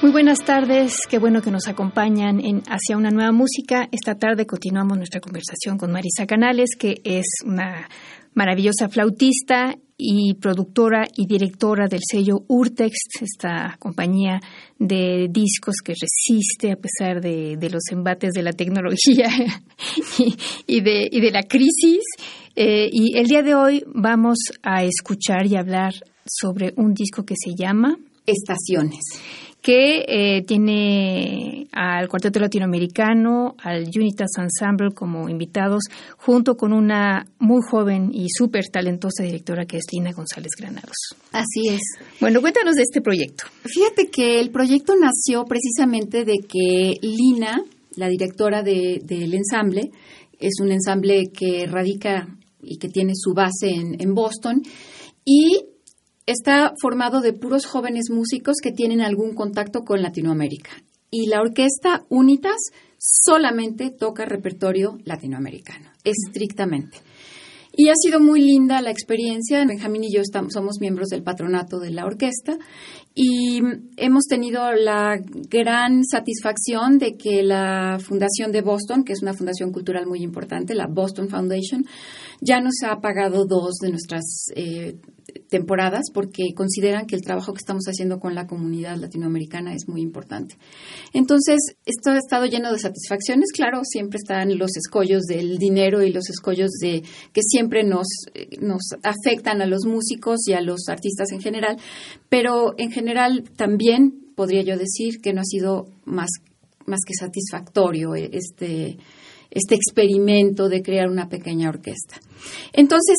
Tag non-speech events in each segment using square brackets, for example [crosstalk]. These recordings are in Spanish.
Muy buenas tardes, qué bueno que nos acompañan en Hacia una nueva música. Esta tarde continuamos nuestra conversación con Marisa Canales, que es una maravillosa flautista y productora y directora del sello Urtex, esta compañía de discos que resiste a pesar de, los embates de la tecnología [laughs] y, de, y de la crisis. Eh, y el día de hoy vamos a escuchar y hablar sobre un disco que se llama Estaciones que eh, tiene al Cuarteto Latinoamericano, al Unitas Ensemble como invitados, junto con una muy joven y súper talentosa directora que es Lina González Granados. Así es. Bueno, cuéntanos de este proyecto. Fíjate que el proyecto nació precisamente de que Lina, la directora del ensamble, es un ensamble que radica y que tiene su base en, en Boston, y está formado de puros jóvenes músicos que tienen algún contacto con Latinoamérica. Y la orquesta Unitas solamente toca repertorio latinoamericano, estrictamente. Y ha sido muy linda la experiencia. Benjamín y yo somos miembros del patronato de la orquesta y hemos tenido la gran satisfacción de que la Fundación de Boston, que es una fundación cultural muy importante, la Boston Foundation, ya nos ha pagado dos de nuestras eh, temporadas porque consideran que el trabajo que estamos haciendo con la comunidad latinoamericana es muy importante. Entonces, esto ha estado lleno de satisfacciones, claro, siempre están los escollos del dinero y los escollos de que siempre nos, nos afectan a los músicos y a los artistas en general, pero en general también podría yo decir que no ha sido más, más que satisfactorio este, este experimento de crear una pequeña orquesta. Entonces,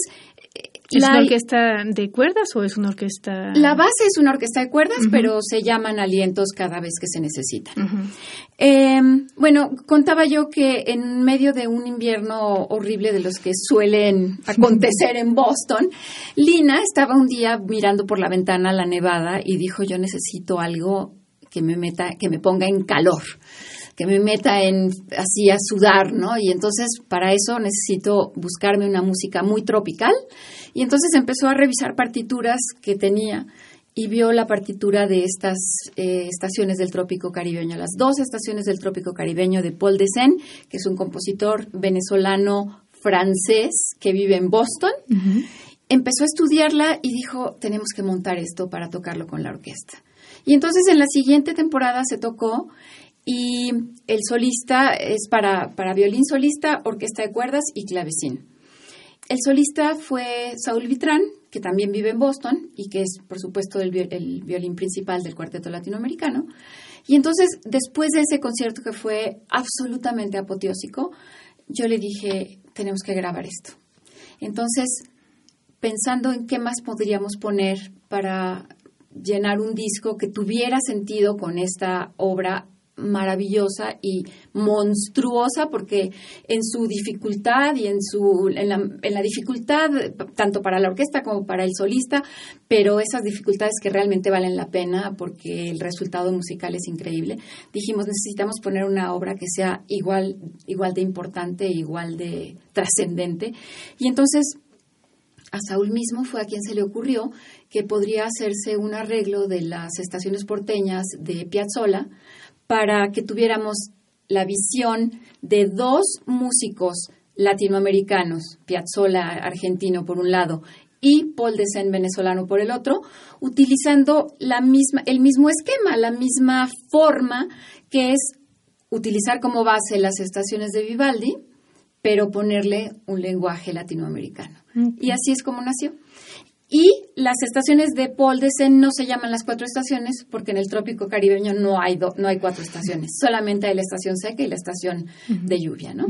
¿Es una orquesta de cuerdas o es una orquesta...? La base es una orquesta de cuerdas, pero se llaman alientos cada vez que se necesitan. Em, bueno, contaba yo que en medio de un invierno horrible de los que suelen [laughs] acontecer en Boston, Lina estaba un día mirando por la ventana la nevada y dijo, yo necesito algo que me meta, que me ponga en calor que me meta en así a sudar, ¿no? Y entonces para eso necesito buscarme una música muy tropical y entonces empezó a revisar partituras que tenía y vio la partitura de estas eh, estaciones del trópico caribeño, las dos estaciones del trópico caribeño de Paul Dessen, que es un compositor venezolano francés que vive en Boston. Empezó a estudiarla y dijo, tenemos que montar esto para tocarlo con la orquesta. Y entonces en la siguiente temporada se tocó y el solista es para, para violín solista, orquesta de cuerdas y clavecín. El solista fue Saúl Vitrán, que también vive en Boston y que es, por supuesto, el, violín principal del cuarteto latinoamericano. Y entonces, después de ese concierto que fue absolutamente apoteósico, yo le dije, tenemos que grabar esto. Entonces, pensando en qué más podríamos poner para llenar un disco que tuviera sentido con esta obra maravillosa y monstruosa porque en su dificultad y en su en la, dificultad tanto para la orquesta como para el solista pero esas dificultades que realmente valen la pena porque el resultado musical es increíble dijimos necesitamos poner una obra que sea igual igual de importante igual de trascendente. Y entonces a Saúl mismo fue a quien se le ocurrió que podría hacerse un arreglo de las estaciones porteñas de Piazzolla para que tuviéramos la visión de dos músicos latinoamericanos, Piazzolla argentino por un lado y Paul Desen venezolano por el otro, utilizando la misma, el mismo esquema, la misma forma que es utilizar como base las estaciones de Vivaldi, pero ponerle un lenguaje latinoamericano. Y así es como nació. Y las estaciones de Poldesen no se llaman las cuatro estaciones porque en el trópico caribeño no hay, no hay cuatro estaciones, solamente hay la estación seca y la estación de lluvia, ¿no?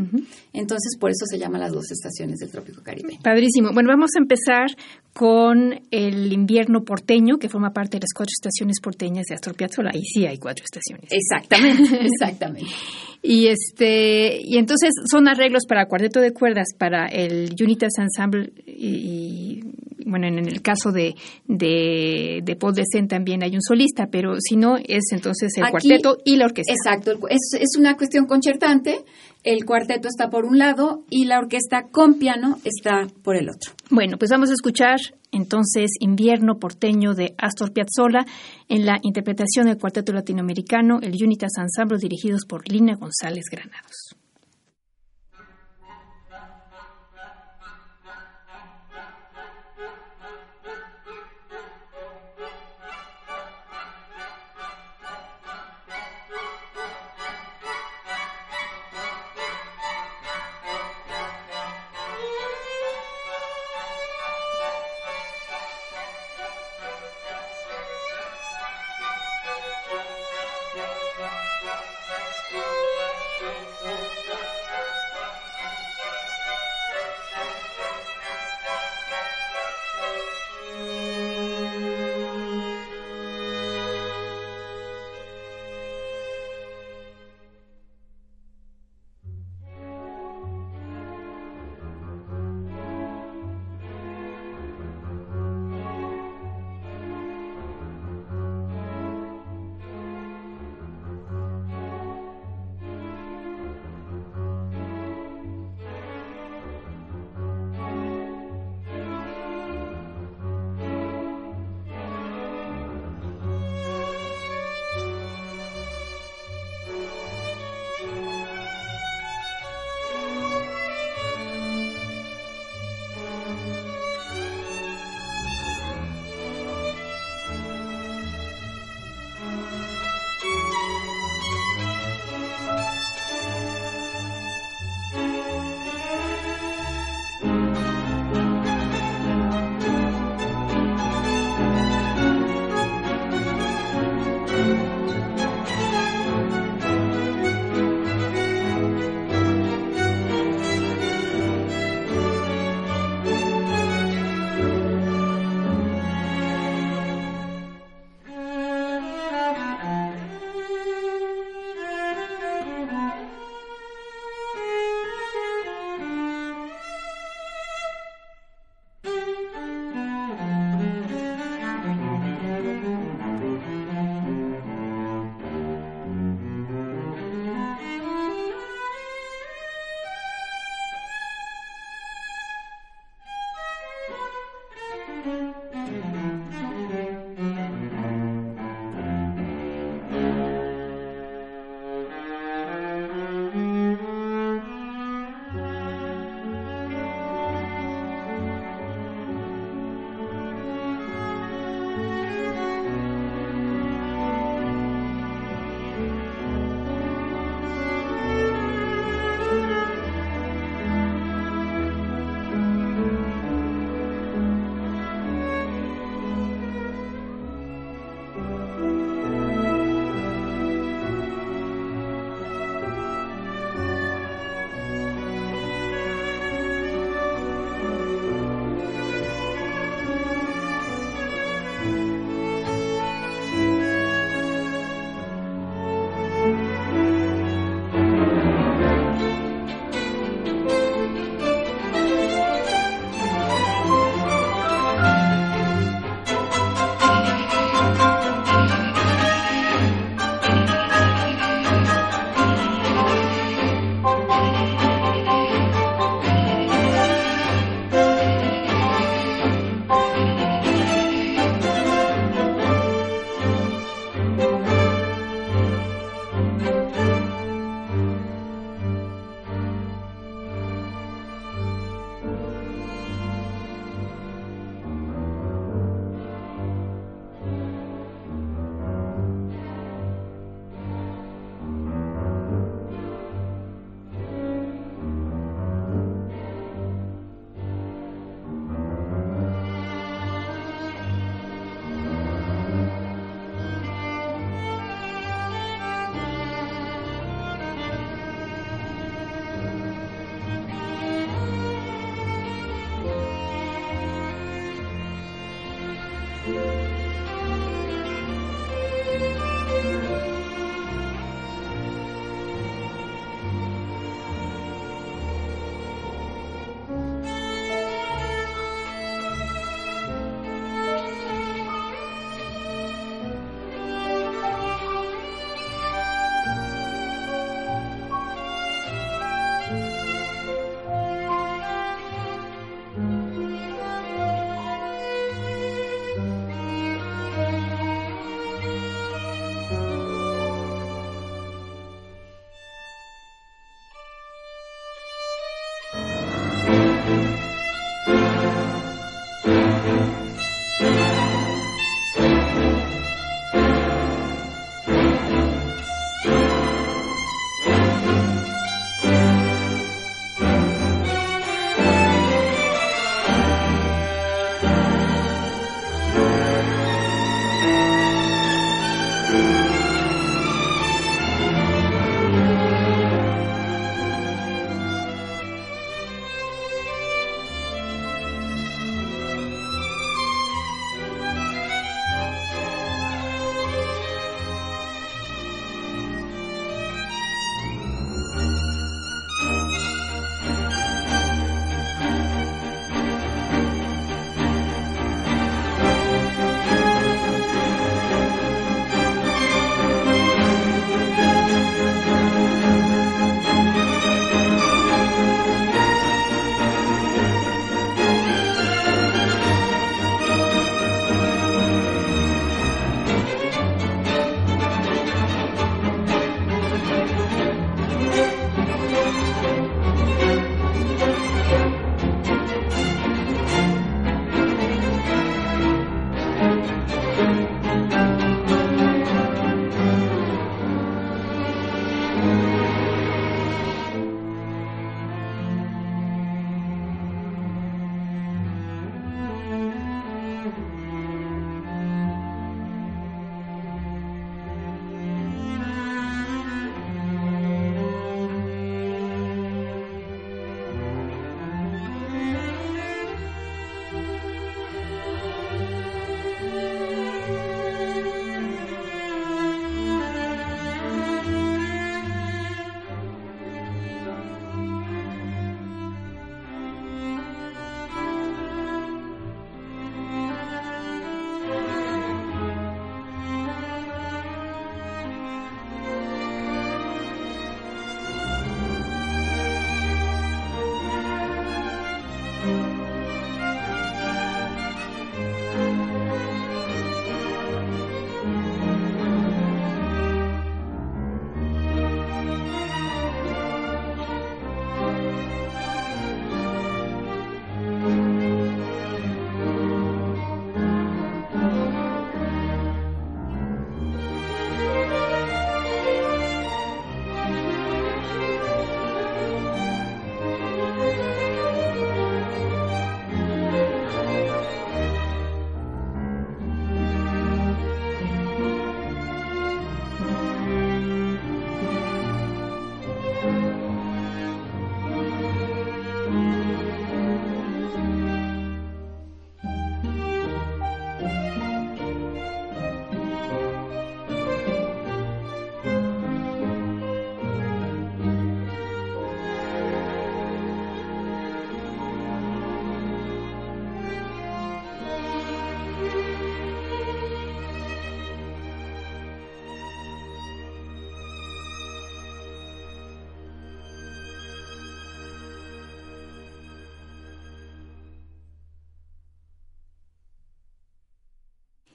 Entonces, por eso se llaman las dos estaciones del trópico caribeño. Padrísimo. Bueno, vamos a empezar con el invierno porteño, que forma parte de las cuatro estaciones porteñas de Astor Piazzolla. Ahí sí hay cuatro estaciones. Exactamente, [laughs] exactamente. y este y entonces son arreglos para cuarteto de cuerdas para el Unitas Ensemble y, bueno, en el caso de, de, de Paul Decent también hay un solista, pero si no es entonces el cuarteto y la orquesta. Exacto, es, es una cuestión concertante el cuarteto está por un lado y la orquesta con piano está por el otro. Bueno, pues vamos a escuchar entonces Invierno porteño de Astor Piazzolla en la interpretación del cuarteto latinoamericano, el Unitas Ensemble dirigidos por Lina González Granados.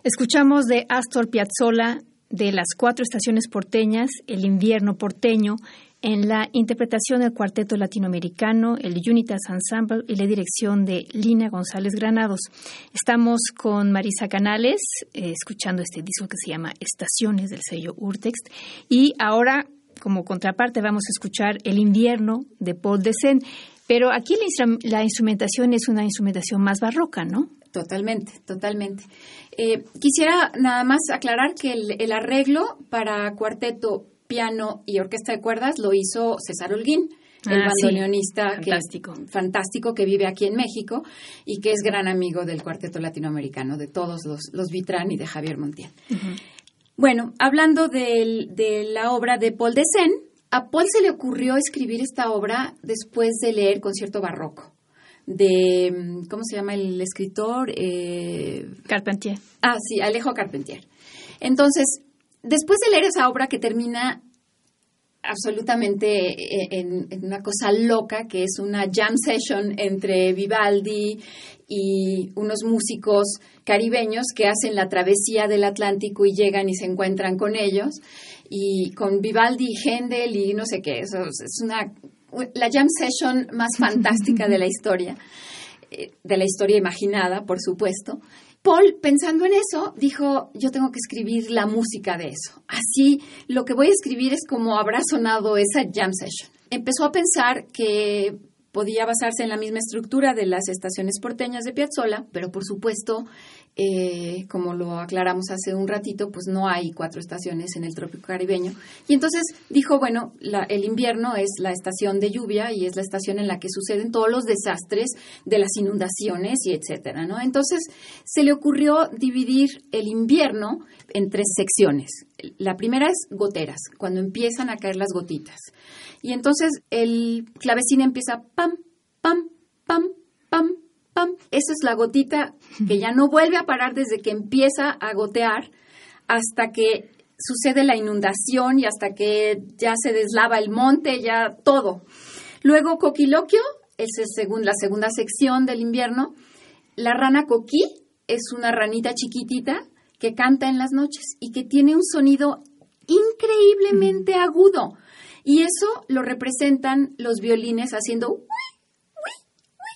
Escuchamos de Astor Piazzolla de las cuatro estaciones porteñas, El invierno porteño, en la interpretación del cuarteto latinoamericano, el Unitas Ensemble y la dirección de Lina González Granados. Estamos con Marisa Canales, eh, escuchando este disco que se llama Estaciones del sello Urtext. Y ahora, como contraparte, vamos a escuchar El invierno de Paul Desen. Pero aquí la, instrumentación es una instrumentación más barroca, ¿no? Totalmente, totalmente. Eh, quisiera nada más aclarar que el, arreglo para cuarteto, piano y orquesta de cuerdas lo hizo César Holguín. el Ah, sí. bandoneonista Fantástico. Que, fantástico que vive aquí en México y que es gran amigo del cuarteto latinoamericano, de todos los, los Vitrán y de Javier Montiel. Bueno, hablando de la obra de Paul Desen, a Paul se le ocurrió escribir esta obra después de leer Concierto Barroco de, mm, ¿cómo se llama el escritor? Eh, Carpentier. Ah, sí, Alejo Carpentier. Entonces, después de leer esa obra que termina absolutamente en, en una cosa loca, que es una jam session entre Vivaldi y unos músicos caribeños que hacen la travesía del Atlántico y llegan y se encuentran con ellos, y con Vivaldi y Händel y no sé qué, eso es una, la jam session más [laughs] fantástica de la historia eh, de la historia imaginada, por supuesto. Paul, pensando en eso, dijo, yo tengo que escribir la música de eso. Así, lo que voy a escribir es como habrá sonado esa jam session. Empezó a pensar que podía basarse en la misma estructura de las estaciones porteñas de Piazzolla, pero por supuesto, eh, como lo aclaramos hace un ratito, pues no hay cuatro estaciones en el trópico caribeño. Y entonces dijo, bueno, la- el invierno es la estación de lluvia y es la estación en la que suceden todos los desastres de las inundaciones y etcétera, ¿no? Entonces se le ocurrió dividir el invierno en tres secciones. La primera es goteras, cuando empiezan a caer las gotitas. Y entonces el clavecín empieza pam, pam, pam, pam, pam. Esa es la gotita que ya no vuelve a parar desde que empieza a gotear hasta que sucede la inundación y hasta que ya se deslava el monte, ya todo. Luego coquiloquio, es el segun- la segunda sección del invierno. La rana coquí es una ranita chiquitita que canta en las noches y que tiene un sonido increíblemente agudo. Y eso lo representan los violines haciendo.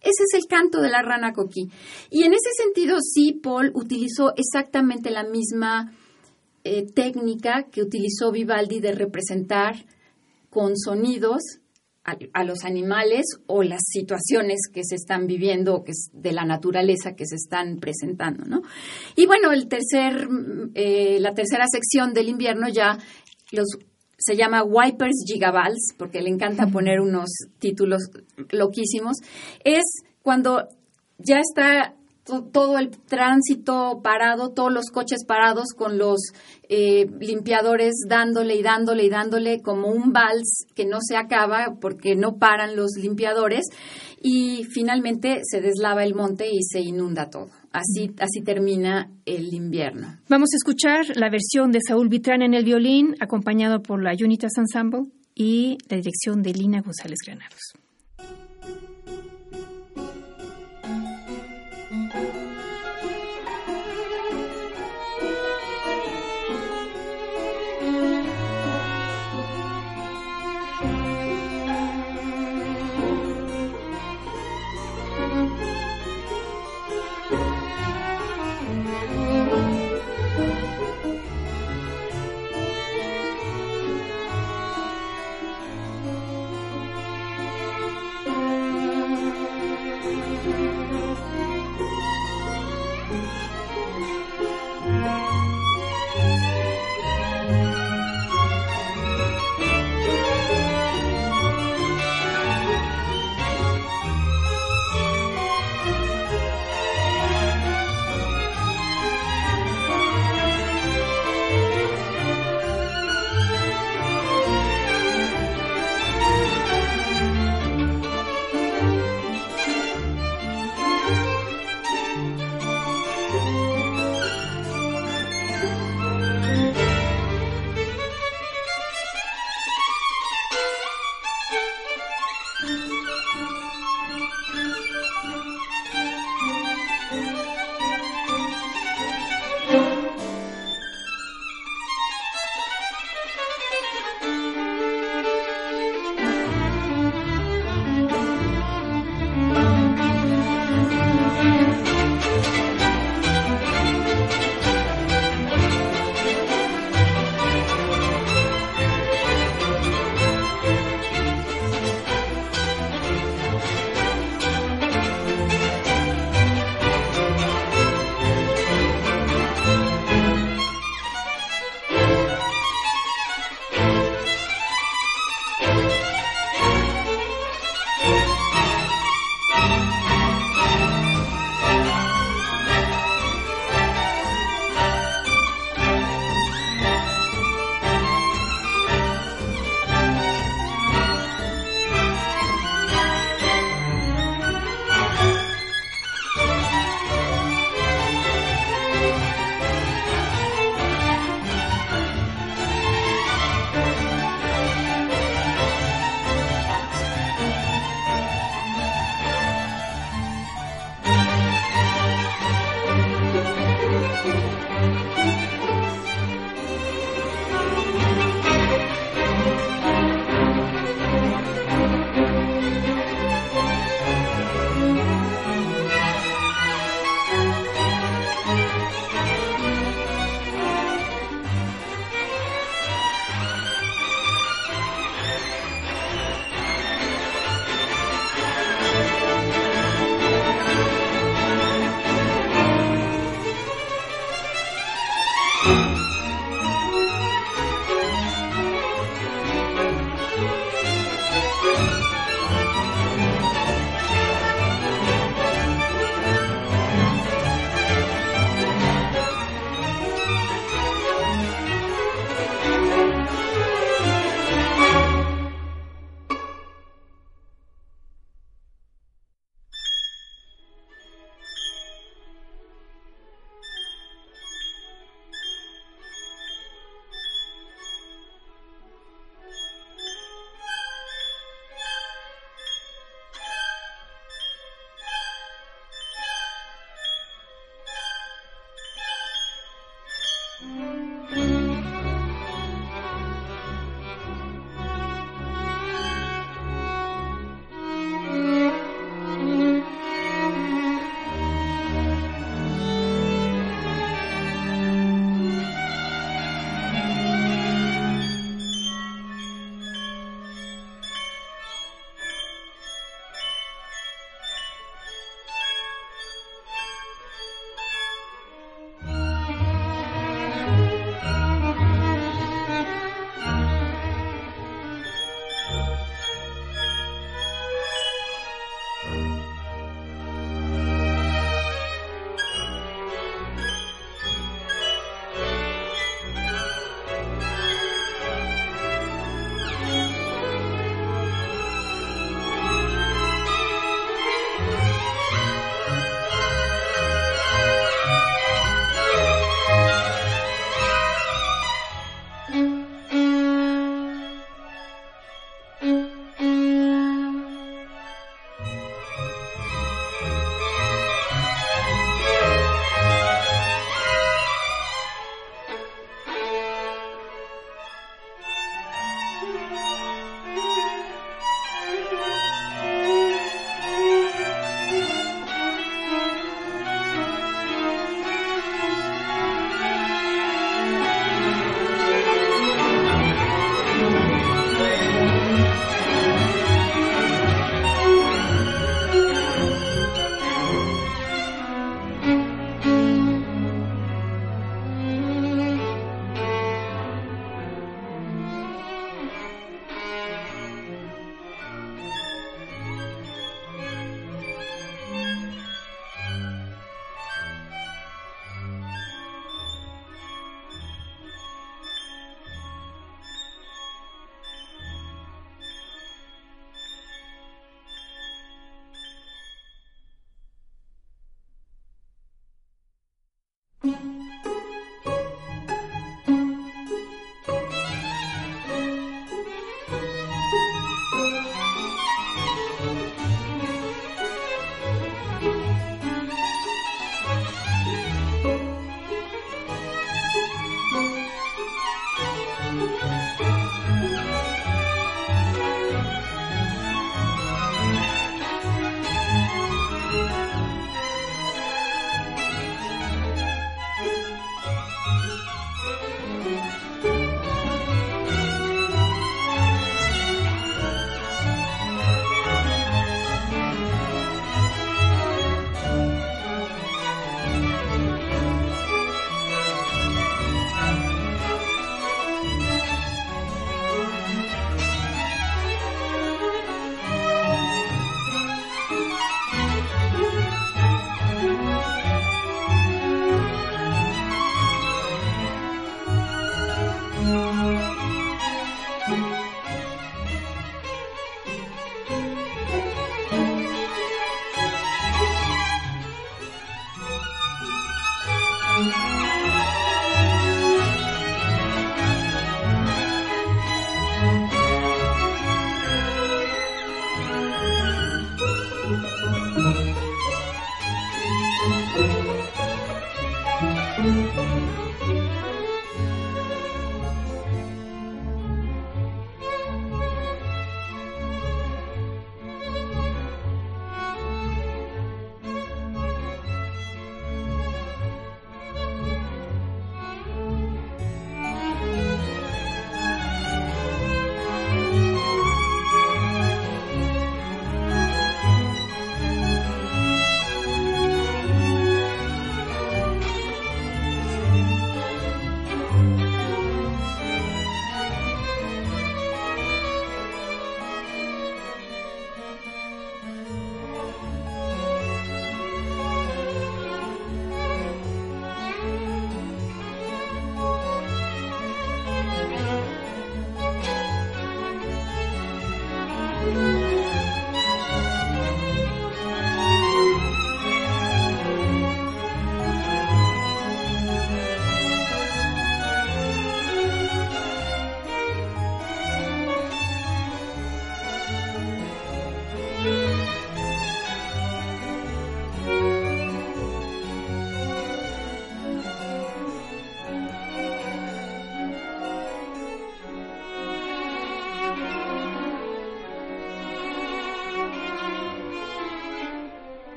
Ese es el canto de la rana coquí. Y en ese sentido, sí, Paul utilizó exactamente la misma eh, técnica que utilizó Vivaldi de representar con sonidos a, los animales o las situaciones que se están viviendo que es de la naturaleza que se están presentando, ¿no? Y bueno, el tercer, eh, la tercera sección del invierno ya los se llama Wipers Gigavals, porque le encanta poner unos títulos loquísimos, es cuando ya está to- todo el tránsito parado, todos los coches parados con los eh, limpiadores dándole y dándole y dándole como un vals que no se acaba porque no paran los limpiadores y finalmente se deslava el monte y se inunda todo. Así, así termina el invierno. Vamos a escuchar la versión de Saúl Vitrán en el violín, acompañado por la Unitas Ensemble y la dirección de Lina González Granados.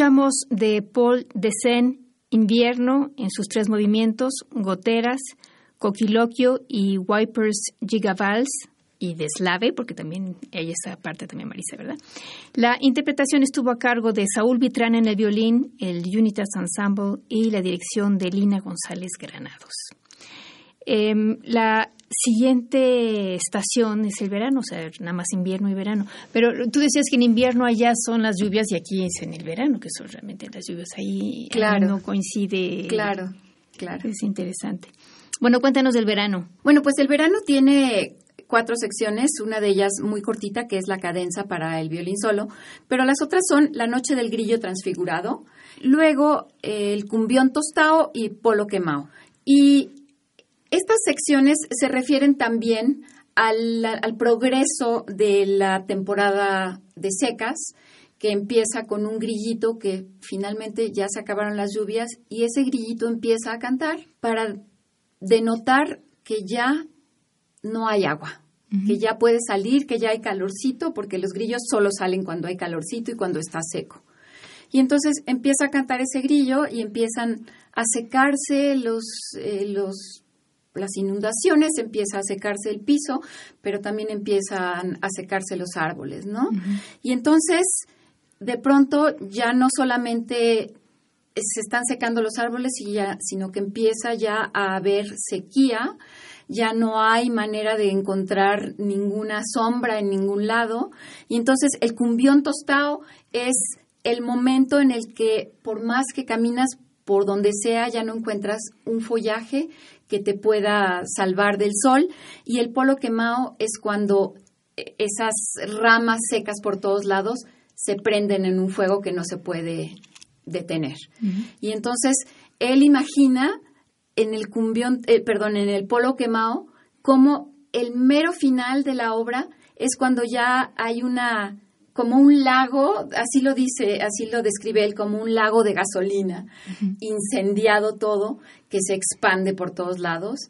Escuchamos de Paul Desen Invierno en sus tres movimientos, Goteras, Coquiloquio y Wipers Gigavals y de Slave, porque también hay esa parte también, Marisa, ¿verdad? La interpretación estuvo a cargo de Saúl Vitrán en el violín, el Unitas Ensemble y la dirección de Lina González Granados. Em, la siguiente estación es el verano, o sea, nada más invierno y verano. Pero tú decías que en invierno allá son las lluvias y aquí es en el verano, que son realmente las lluvias. Ahí, claro. no coincide. Claro, claro. Es interesante. Bueno, cuéntanos del verano. Bueno, pues el verano tiene cuatro secciones, una de ellas muy cortita, que es la cadenza para el violín solo, pero las otras son La Noche del Grillo Transfigurado, luego el Cumbión Tostao y Polo Quemao. Y estas secciones se refieren también al, progreso de la temporada de secas, que empieza con un grillito que finalmente ya se acabaron las lluvias y ese grillito empieza a cantar para denotar que ya no hay agua, que ya puede salir, que ya hay calorcito, porque los grillos solo salen cuando hay calorcito y cuando está seco. Y entonces empieza a cantar ese grillo y empiezan a secarse los, eh, los las inundaciones, empieza a secarse el piso, pero también empiezan a secarse los árboles, ¿no? Y entonces, de pronto, ya no solamente se están secando los árboles, sino que empieza ya a haber sequía, ya no hay manera de encontrar ninguna sombra en ningún lado, y entonces el cumbión tostado es el momento en el que por más que caminas por donde sea, ya no encuentras un follaje que te pueda salvar del sol. Y el polo quemado es cuando eh, esas ramas secas por todos lados se prenden en un fuego que no se puede detener. Y entonces él imagina en el cumbión, eh, perdón, en el polo quemado, como el mero final de la obra es cuando ya hay una como un lago, así lo dice, así lo describe él, como un lago de gasolina, incendiado todo, que se expande por todos lados,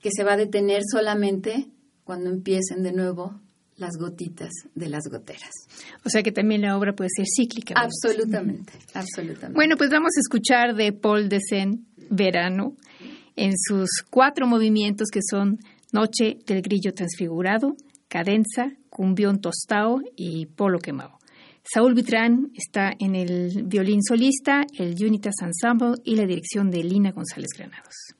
que se va a detener solamente cuando empiecen de nuevo las gotitas de las goteras. O sea que también la obra puede ser cíclica. Absolutamente, absolutamente. Bueno, pues vamos a escuchar de Paul Desen Verano en sus cuatro movimientos que son Noche del Grillo Transfigurado, Cadenza, Cumbión Tostao y Polo Quemado. Saúl Vitrán está en el violín solista, el Unitas Ensemble y la dirección de Lina González Granados.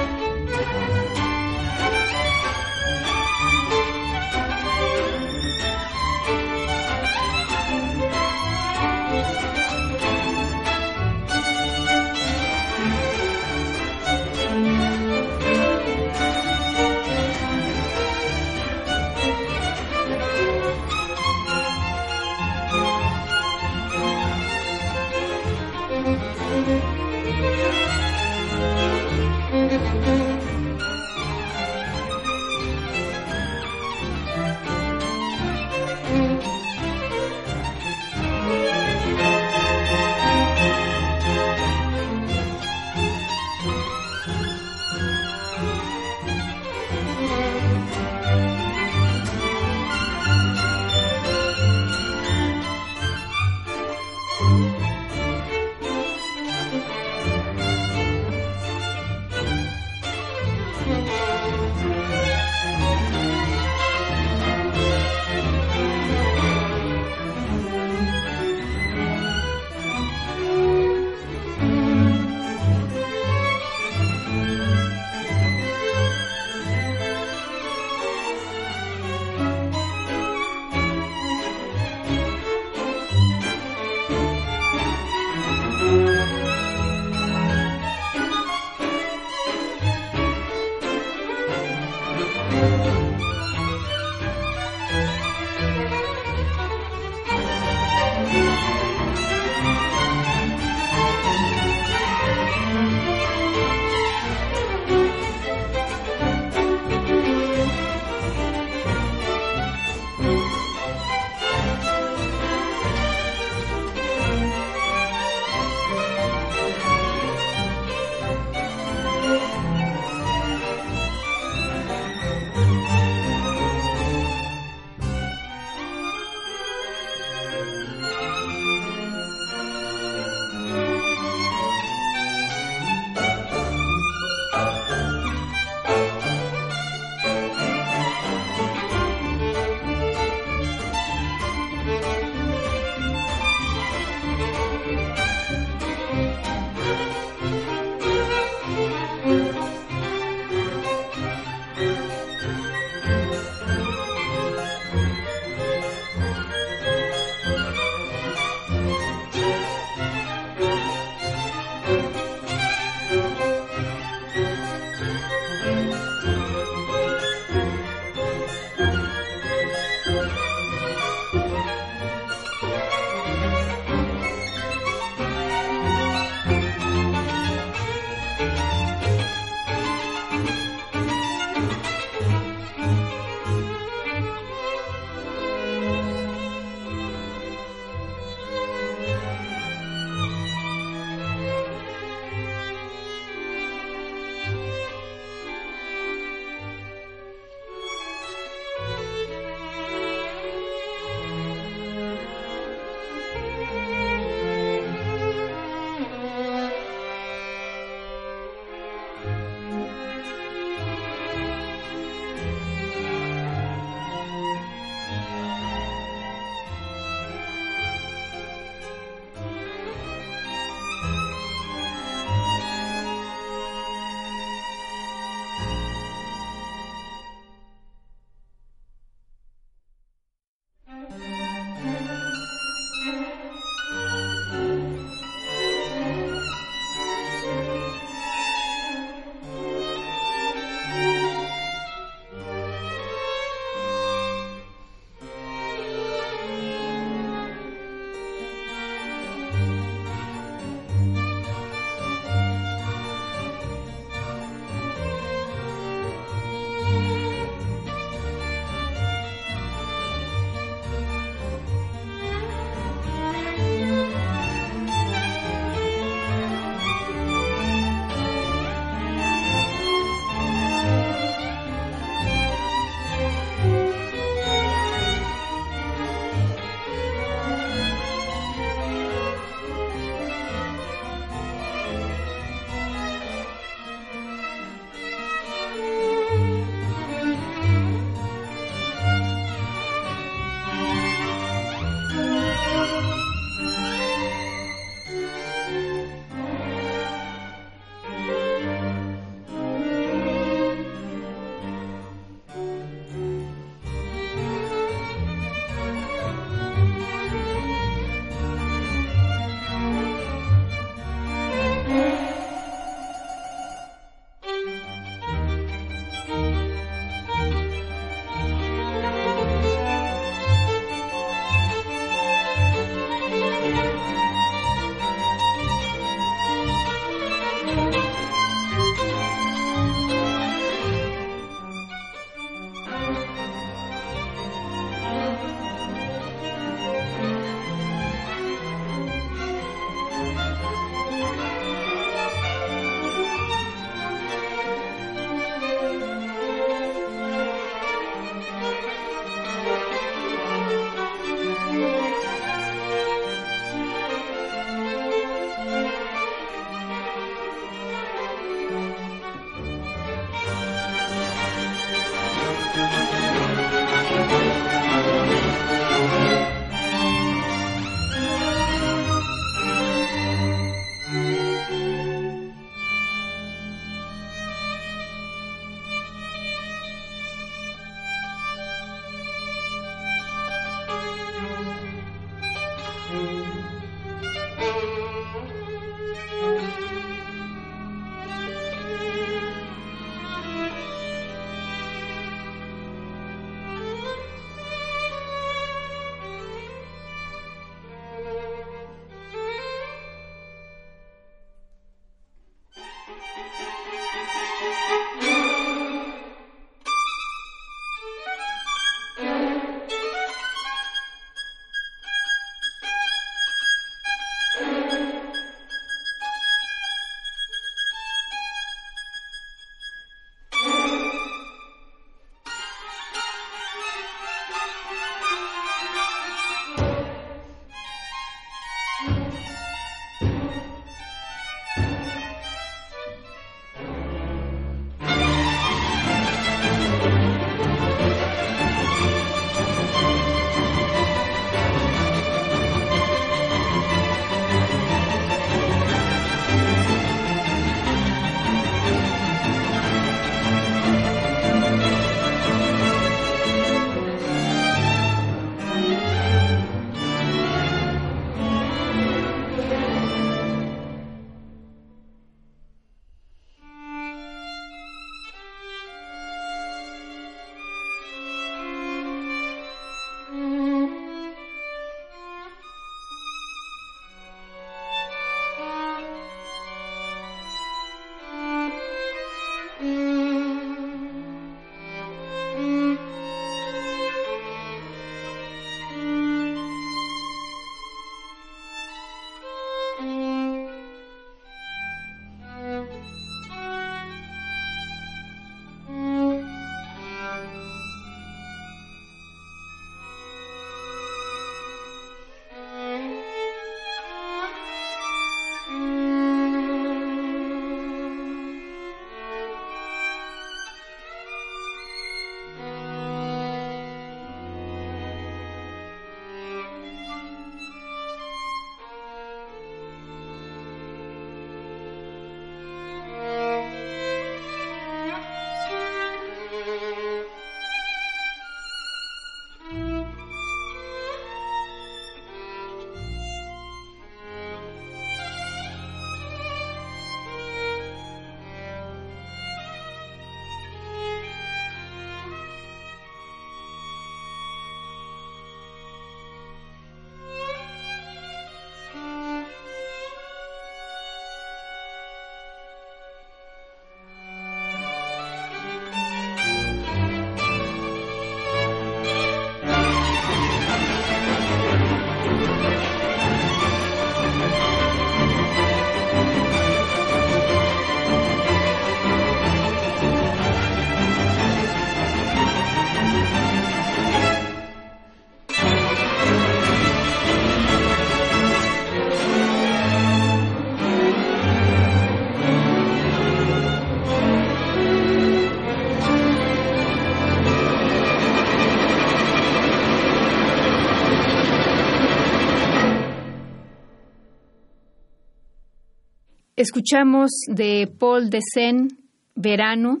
Escuchamos de Paul Desen Verano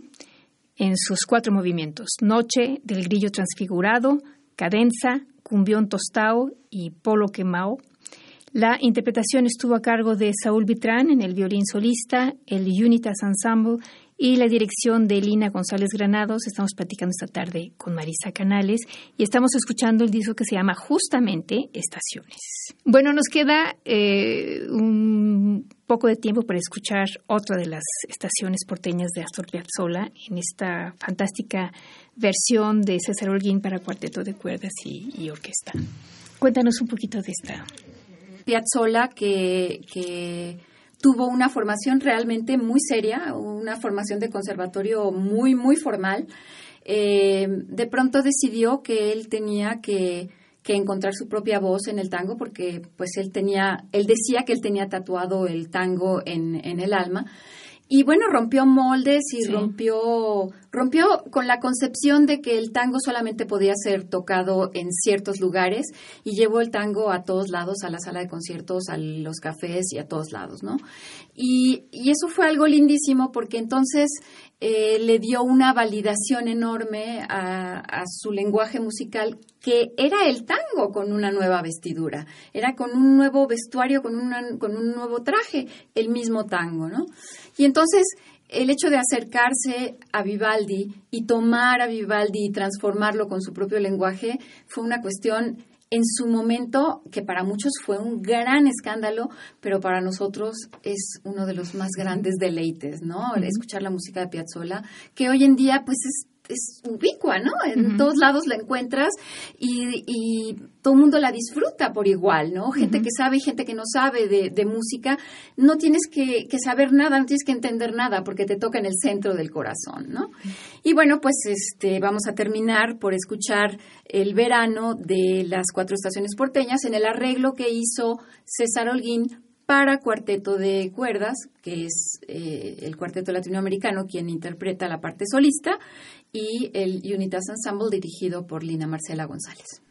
en sus cuatro movimientos: Noche del Grillo Transfigurado, Cadenza, Cumbión Tostao y Polo Quemao. La interpretación estuvo a cargo de Saúl Vitrán en el violín solista, el Unitas Ensemble y la dirección de Lina González Granados. Estamos platicando esta tarde con Marisa Canales y estamos escuchando el disco que se llama justamente Estaciones. Bueno, nos queda eh, un poco de tiempo para escuchar otra de las estaciones porteñas de Astor Piazzolla en esta fantástica versión de César Holguín para cuarteto de cuerdas y, orquesta. Cuéntanos un poquito de esta. Piazzolla que, que tuvo una formación realmente muy seria, una formación de conservatorio muy, muy formal. Eh, de pronto decidió que él tenía que, encontrar su propia voz en el tango porque pues él tenía, él decía que él tenía tatuado el tango en, en el alma y bueno, rompió moldes y rompió, rompió con la concepción de que el tango solamente podía ser tocado en ciertos lugares y llevó el tango a todos lados, a la sala de conciertos, a los cafés y a todos lados, ¿no? Y, y eso fue algo lindísimo porque entonces eh, le dio una validación enorme a, su lenguaje musical que era el tango con una nueva vestidura, era con un nuevo vestuario, con, con un nuevo traje, el mismo tango, ¿no? Y entonces el hecho de acercarse a Vivaldi y tomar a Vivaldi y transformarlo con su propio lenguaje fue una cuestión en su momento, que para muchos fue un gran escándalo, pero para nosotros es uno de los más grandes deleites, ¿no? Escuchar la música de Piazzolla, que hoy en día pues es es ubicua, ¿no? En todos lados la encuentras y, todo el mundo la disfruta por igual, ¿no? Gente que sabe y gente que no sabe de, música. No tienes que, saber nada, no tienes que entender nada porque te toca en el centro del corazón, ¿no? Y bueno, pues este, vamos a terminar por escuchar el verano de las cuatro estaciones porteñas en el arreglo que hizo César Holguín para cuarteto de cuerdas, que es eh, el cuarteto latinoamericano quien interpreta la parte solista, y el Unitas Ensemble dirigido por Lina Marcela González.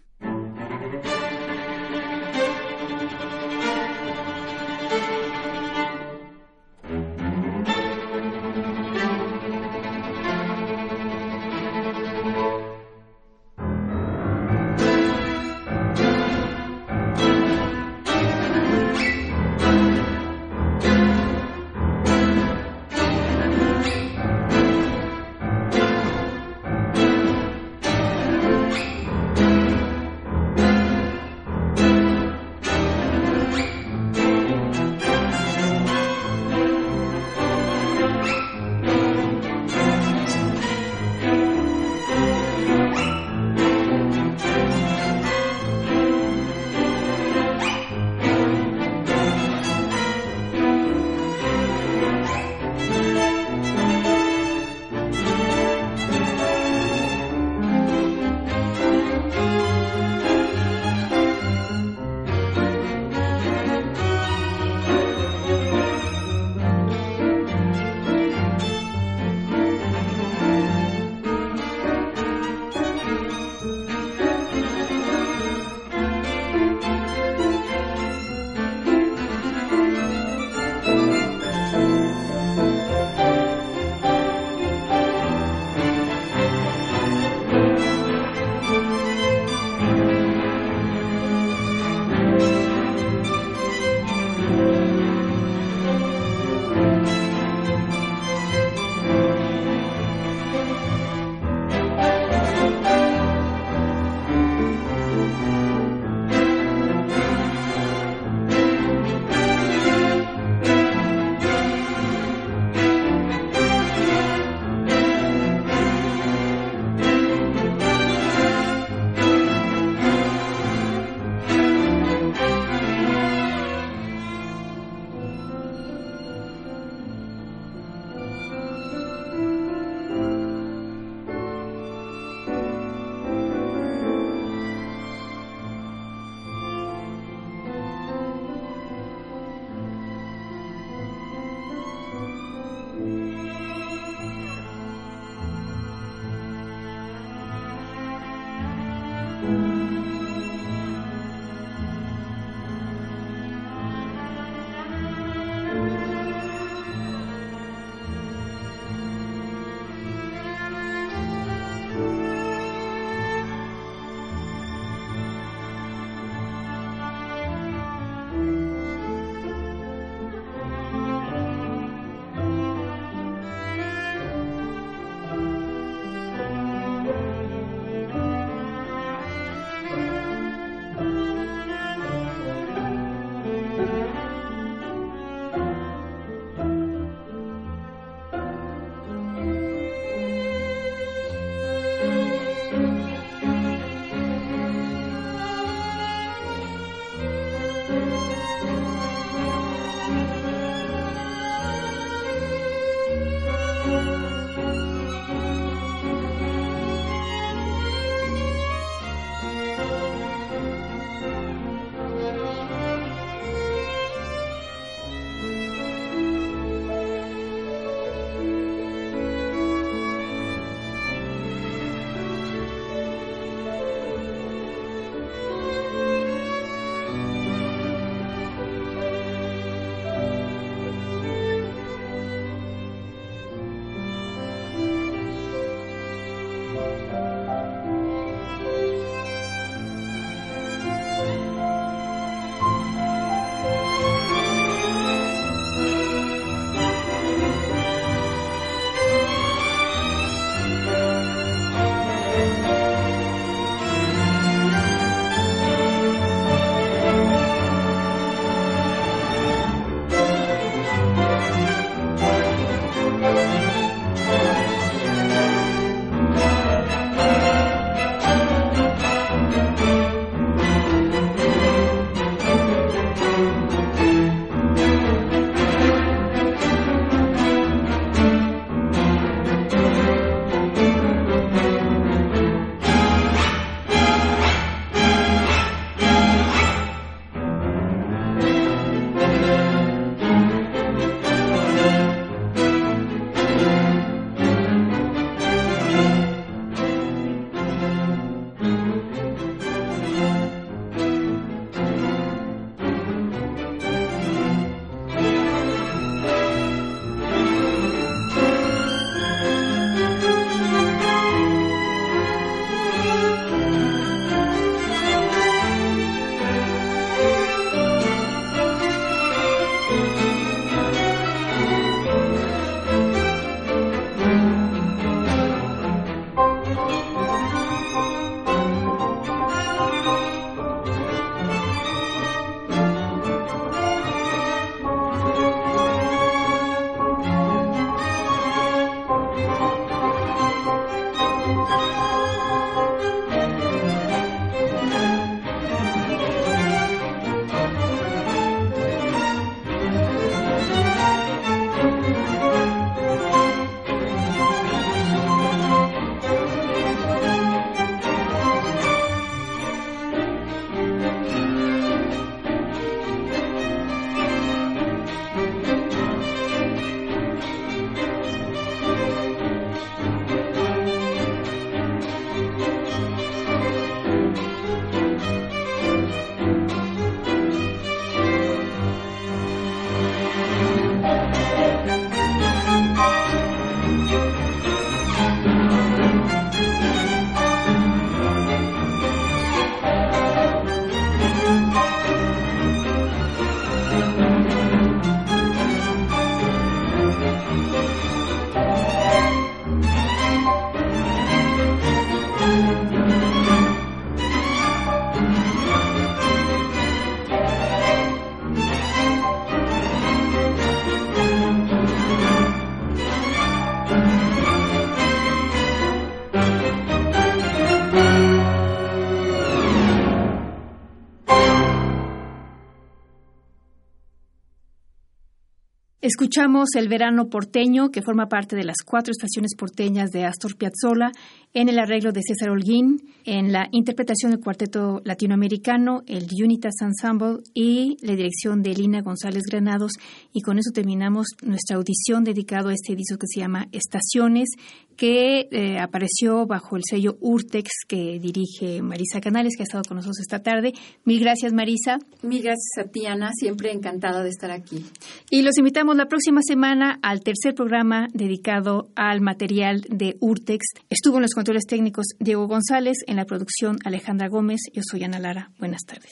Escuchamos El Verano Porteño, que forma parte de las cuatro estaciones porteñas de Astor Piazzolla, en el arreglo de César Holguín, en la interpretación del cuarteto latinoamericano, el Unitas Ensemble y la dirección de Lina González Granados. Y con eso terminamos nuestra audición dedicado a este disco que se llama Estaciones, que eh, apareció bajo el sello Urtex que dirige Marisa Canales, que ha estado con nosotros esta tarde. Mil gracias, Marisa. Mil gracias a ti, Ana. Siempre encantada de estar aquí. Y los invitamos la próxima semana al tercer programa dedicado al material de Urtex. Estuvo en los controles técnicos Diego González, en la producción Alejandra Gómez. Yo soy Ana Lara. Buenas tardes.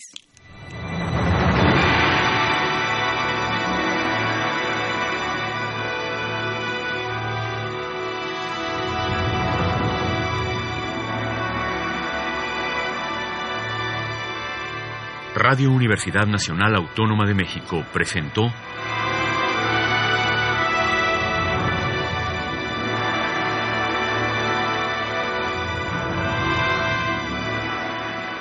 Radio Universidad Nacional Autónoma de México presentó